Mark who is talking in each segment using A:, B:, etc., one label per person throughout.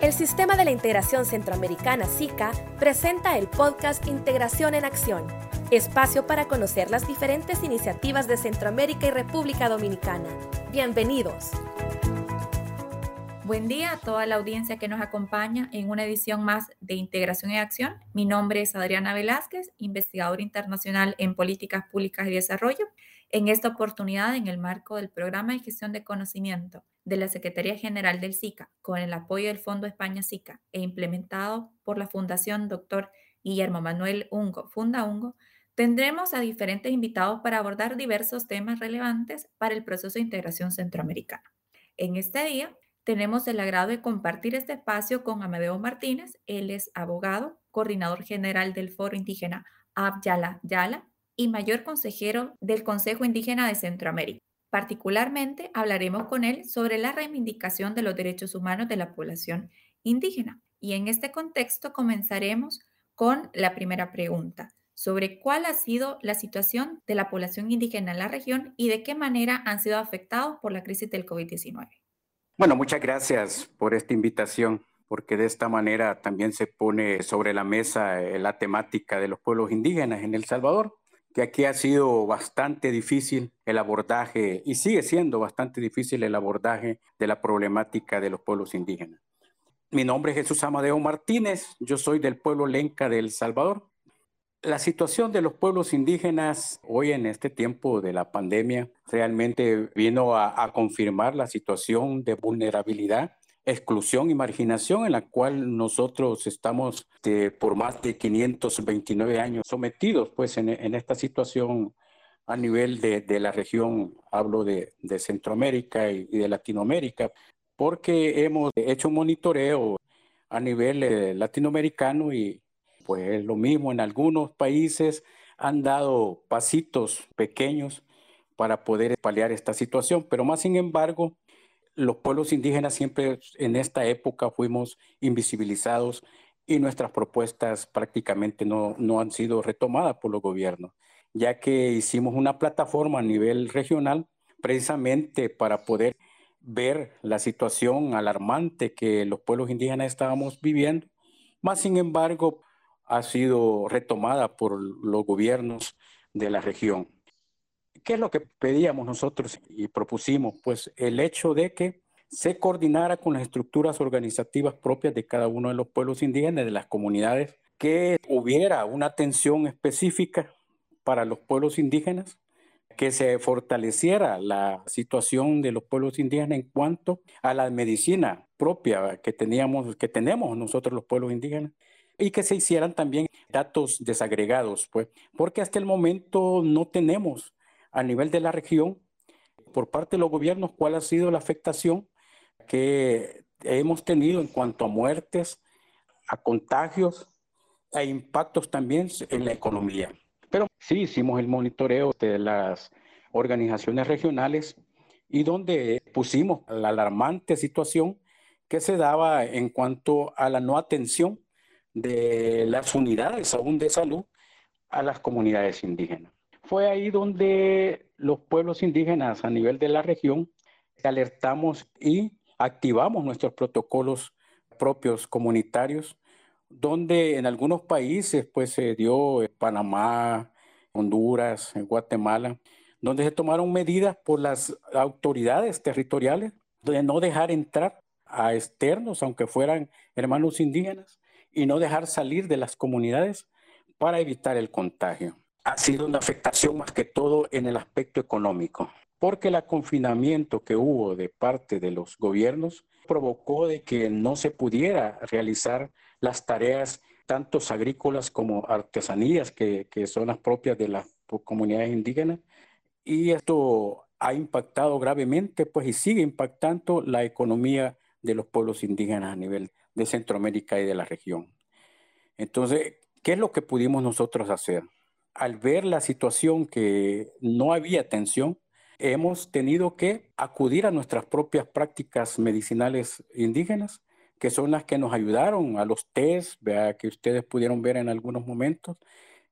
A: El Sistema de la Integración Centroamericana SICA presenta el podcast Integración en Acción, espacio para conocer las diferentes iniciativas de Centroamérica y República Dominicana. Bienvenidos.
B: Buen día a toda la audiencia que nos acompaña en una edición más de Integración en Acción. Mi nombre es Adriana Velázquez, investigadora internacional en políticas públicas y desarrollo. En esta oportunidad, en el marco del Programa de Gestión de Conocimiento de la Secretaría General del SICA, con el apoyo del Fondo España SICA e implementado por la Fundación Dr. Guillermo Manuel Ungo, Funda Ungo, tendremos a diferentes invitados para abordar diversos temas relevantes para el proceso de integración centroamericana. En este día tenemos el agrado de compartir este espacio con Amadeo Martínez. Él es abogado, coordinador general del Foro Indígena Abyala Yala y mayor consejero del Consejo Indígena de Centroamérica. Particularmente hablaremos con él sobre la reivindicación de los derechos humanos de la población indígena. Y en este contexto comenzaremos con la primera pregunta sobre cuál ha sido la situación de la población indígena en la región y de qué manera han sido afectados por la crisis del COVID-19.
C: Bueno, muchas gracias por esta invitación, porque de esta manera también se pone sobre la mesa eh, la temática de los pueblos indígenas en El Salvador, que aquí ha sido bastante difícil el abordaje y sigue siendo bastante difícil el abordaje de la problemática de los pueblos indígenas. Mi nombre es Jesús Amadeo Martínez, yo soy del pueblo Lenca de El Salvador la situación de los pueblos indígenas hoy en este tiempo de la pandemia realmente vino a, confirmar la situación de vulnerabilidad, exclusión y marginación en la cual nosotros estamos por más de 529 años sometidos pues en, esta situación a nivel de, la región, hablo de, Centroamérica y, de Latinoamérica, porque hemos hecho un monitoreo a nivel eh, latinoamericano y, pues es lo mismo, en algunos países han dado pasitos pequeños para poder paliar esta situación, pero más sin embargo, los pueblos indígenas siempre en esta época fuimos invisibilizados y nuestras propuestas prácticamente no, no han sido retomadas por los gobiernos, ya que hicimos una plataforma a nivel regional precisamente para poder ver la situación alarmante que los pueblos indígenas estábamos viviendo. Más sin embargo, ha sido retomada por los gobiernos de la región. ¿Qué es lo que pedíamos nosotros y propusimos? Pues el hecho de que se coordinara con las estructuras organizativas propias de cada uno de los pueblos indígenas, de las comunidades, que hubiera una atención específica para los pueblos indígenas, que se fortaleciera la situación de los pueblos indígenas en cuanto a la medicina propia que teníamos, que tenemos nosotros los pueblos indígenas, y que se hicieran también datos desagregados, pues, porque hasta el momento no tenemos a nivel de la región, por parte de los gobiernos, cuál ha sido la afectación que hemos tenido en cuanto a muertes, a contagios e impactos también en la economía. Pero sí hicimos el monitoreo de las organizaciones regionales y donde pusimos la alarmante situación que se daba en cuanto a la no atención de las unidades aún de salud a las comunidades indígenas. Fue ahí donde los pueblos indígenas a nivel de la región alertamos y activamos nuestros protocolos propios comunitarios, donde en algunos países pues se dio en Panamá, Honduras, en Guatemala, donde se tomaron medidas por las autoridades territoriales de no dejar entrar a externos, aunque fueran hermanos indígenas, y no dejar salir de las comunidades para evitar el contagio. Ha sido una afectación más que todo en el aspecto económico, porque el confinamiento que hubo de parte de los gobiernos provocó de que no se pudiera realizar las tareas tanto agrícolas como artesanías que, que son las propias de las comunidades indígenas y esto ha impactado gravemente pues y sigue impactando la economía de los pueblos indígenas a nivel de Centroamérica y de la región. Entonces, ¿qué es lo que pudimos nosotros hacer? Al ver la situación que no había atención, hemos tenido que acudir a nuestras propias prácticas medicinales indígenas, que son las que nos ayudaron a los test, que ustedes pudieron ver en algunos momentos,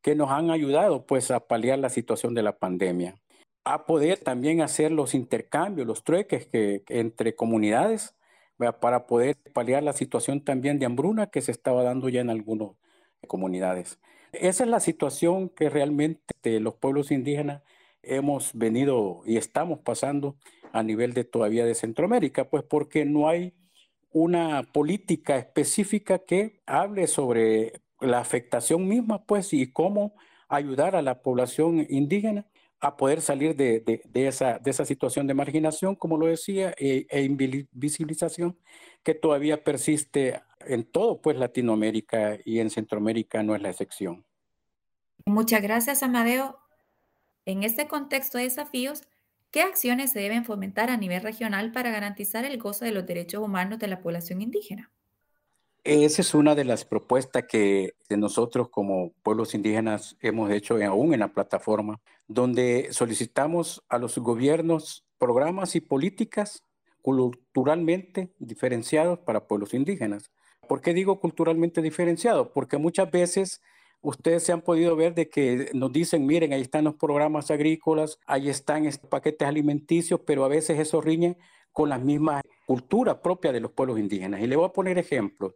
C: que nos han ayudado pues a paliar la situación de la pandemia, a poder también hacer los intercambios, los trueques que, entre comunidades para poder paliar la situación también de hambruna que se estaba dando ya en algunas comunidades. Esa es la situación que realmente los pueblos indígenas hemos venido y estamos pasando a nivel de todavía de Centroamérica, pues porque no hay una política específica que hable sobre la afectación misma, pues, y cómo ayudar a la población indígena a poder salir de, esa, de esa situación de marginación, como lo decía, e, e, invisibilización que todavía persiste en todo pues Latinoamérica y en Centroamérica no es la excepción.
B: Muchas gracias, Amadeo. En este contexto de desafíos, ¿qué acciones se deben fomentar a nivel regional para garantizar el gozo de los derechos humanos de la población indígena?
C: Esa es una de las propuestas que nosotros como pueblos indígenas hemos hecho aún en la plataforma, donde solicitamos a los gobiernos programas y políticas culturalmente diferenciados para pueblos indígenas. ¿Por qué digo culturalmente diferenciados? Porque muchas veces ustedes se han podido ver de que nos dicen, miren, ahí están los programas agrícolas, ahí están estos paquetes alimenticios, pero a veces eso riñe con las mismas culturas propias de los pueblos indígenas. Y le voy a poner ejemplos.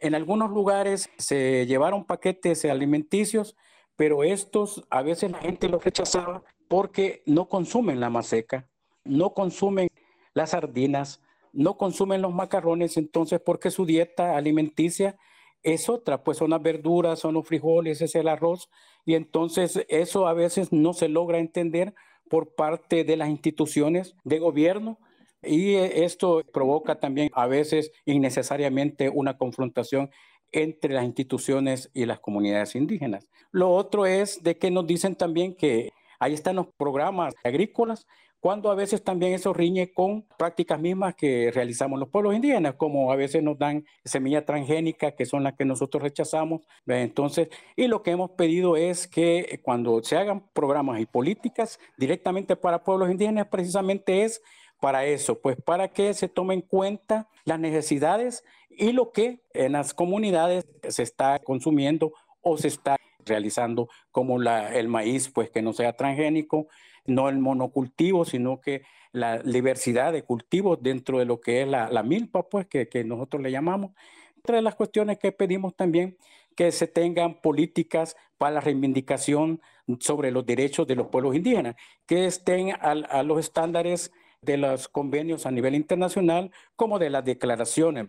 C: En algunos lugares se llevaron paquetes alimenticios, pero estos a veces la gente los rechazaba porque no consumen la maseca, no consumen las sardinas, no consumen los macarrones, entonces porque su dieta alimenticia es otra, pues son las verduras, son los frijoles, es el arroz, y entonces eso a veces no se logra entender por parte de las instituciones de gobierno y esto provoca también a veces innecesariamente una confrontación entre las instituciones y las comunidades indígenas. Lo otro es de que nos dicen también que ahí están los programas agrícolas, cuando a veces también eso riñe con prácticas mismas que realizamos los pueblos indígenas, como a veces nos dan semilla transgénica, que son las que nosotros rechazamos. Entonces, y lo que hemos pedido es que cuando se hagan programas y políticas directamente para pueblos indígenas, precisamente es para eso, pues para que se tomen en cuenta las necesidades y lo que en las comunidades se está consumiendo o se está realizando como el maíz, pues que no sea transgénico, no el monocultivo, sino que la diversidad de cultivos dentro de lo que es la, milpa, pues que, nosotros le llamamos. Entre las cuestiones que pedimos también que se tengan políticas para la reivindicación sobre los derechos de los pueblos indígenas, que estén a los estándares de los convenios a nivel internacional como de las declaraciones,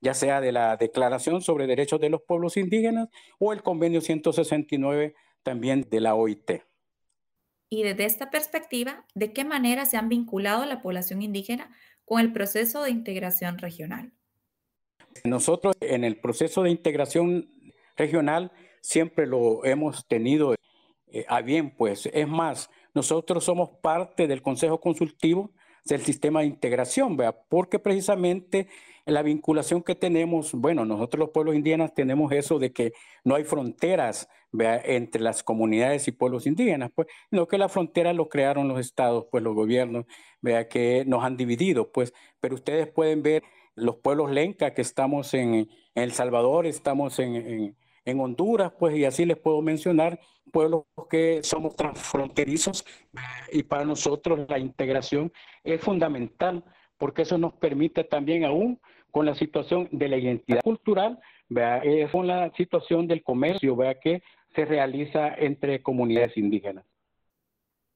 C: ya sea de la Declaración sobre Derechos de los Pueblos Indígenas o el convenio 169 también de la OIT.
B: Y desde esta perspectiva, ¿de qué manera se han vinculado a la población indígena con el proceso de integración regional?
C: Nosotros en el proceso de integración regional siempre lo hemos tenido eh, a bien, pues es más, nosotros somos parte del Consejo Consultivo del sistema de integración, ¿vea? porque precisamente la vinculación que tenemos, bueno, nosotros los pueblos indígenas tenemos eso de que no hay fronteras ¿vea? entre las comunidades y pueblos indígenas, pues, no que la frontera lo crearon los estados, pues los gobiernos, vea que nos han dividido, pues, pero ustedes pueden ver los pueblos lenca que estamos en, El Salvador, estamos en Honduras, pues, y así les puedo mencionar pueblos que somos transfronterizos y para nosotros la integración es fundamental porque eso nos permite también aún con la situación de la identidad cultural, ¿vea? con la situación del comercio ¿vea? que se realiza entre comunidades indígenas.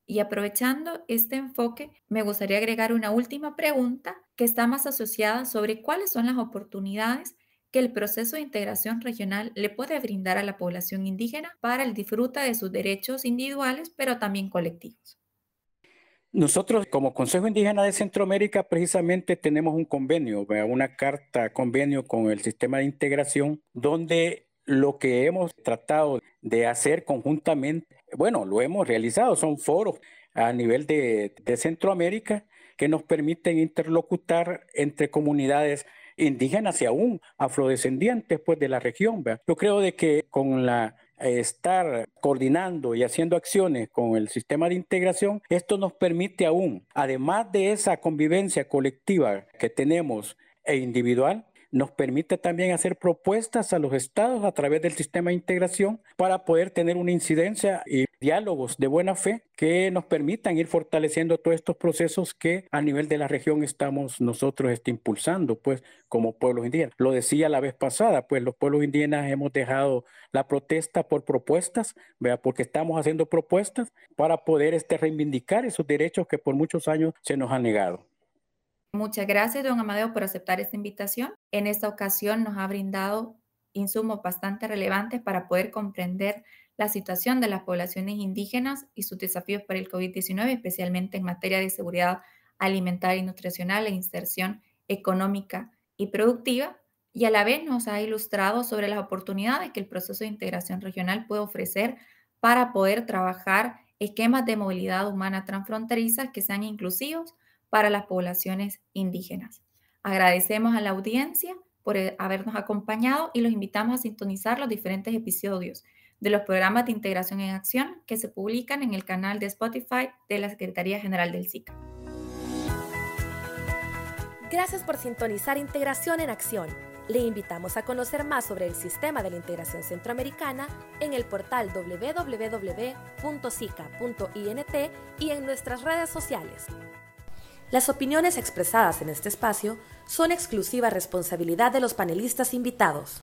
B: Y aprovechando este enfoque, me gustaría agregar una última pregunta que está más asociada sobre cuáles son las oportunidades que el proceso de integración regional le puede brindar a la población indígena para el disfrute de sus derechos individuales, pero también colectivos.
C: Nosotros como Consejo Indígena de Centroamérica precisamente tenemos un convenio, una carta convenio con el sistema de integración, donde lo que hemos tratado de hacer conjuntamente, bueno, lo hemos realizado, son foros a nivel de, de Centroamérica que nos permiten interlocutar entre comunidades indígenas y aún afrodescendientes pues, de la región. Yo creo de que con la estar coordinando y haciendo acciones con el sistema de integración, esto nos permite aún, además de esa convivencia colectiva que tenemos e individual, nos permite también hacer propuestas a los estados a través del sistema de integración para poder tener una incidencia y diálogos de buena fe que nos permitan ir fortaleciendo todos estos procesos que a nivel de la región estamos nosotros este, impulsando, pues como pueblos indígenas. Lo decía la vez pasada, pues los pueblos indígenas hemos dejado la protesta por propuestas, ¿vea? porque estamos haciendo propuestas para poder este, reivindicar esos derechos que por muchos años se nos han negado.
B: Muchas gracias, don Amadeo, por aceptar esta invitación. En esta ocasión nos ha brindado insumos bastante relevantes para poder comprender la situación de las poblaciones indígenas y sus desafíos para el COVID-19, especialmente en materia de seguridad alimentaria y nutricional e inserción económica y productiva, y a la vez nos ha ilustrado sobre las oportunidades que el proceso de integración regional puede ofrecer para poder trabajar esquemas de movilidad humana transfronteriza que sean inclusivos para las poblaciones indígenas. Agradecemos a la audiencia por eh, habernos acompañado y los invitamos a sintonizar los diferentes episodios de los programas de integración en acción que se publican en el canal de Spotify de la Secretaría General del SICA.
A: Gracias por sintonizar Integración en Acción. Le invitamos a conocer más sobre el sistema de la integración centroamericana en el portal www.sica.int y en nuestras redes sociales. Las opiniones expresadas en este espacio son exclusiva responsabilidad de los panelistas invitados.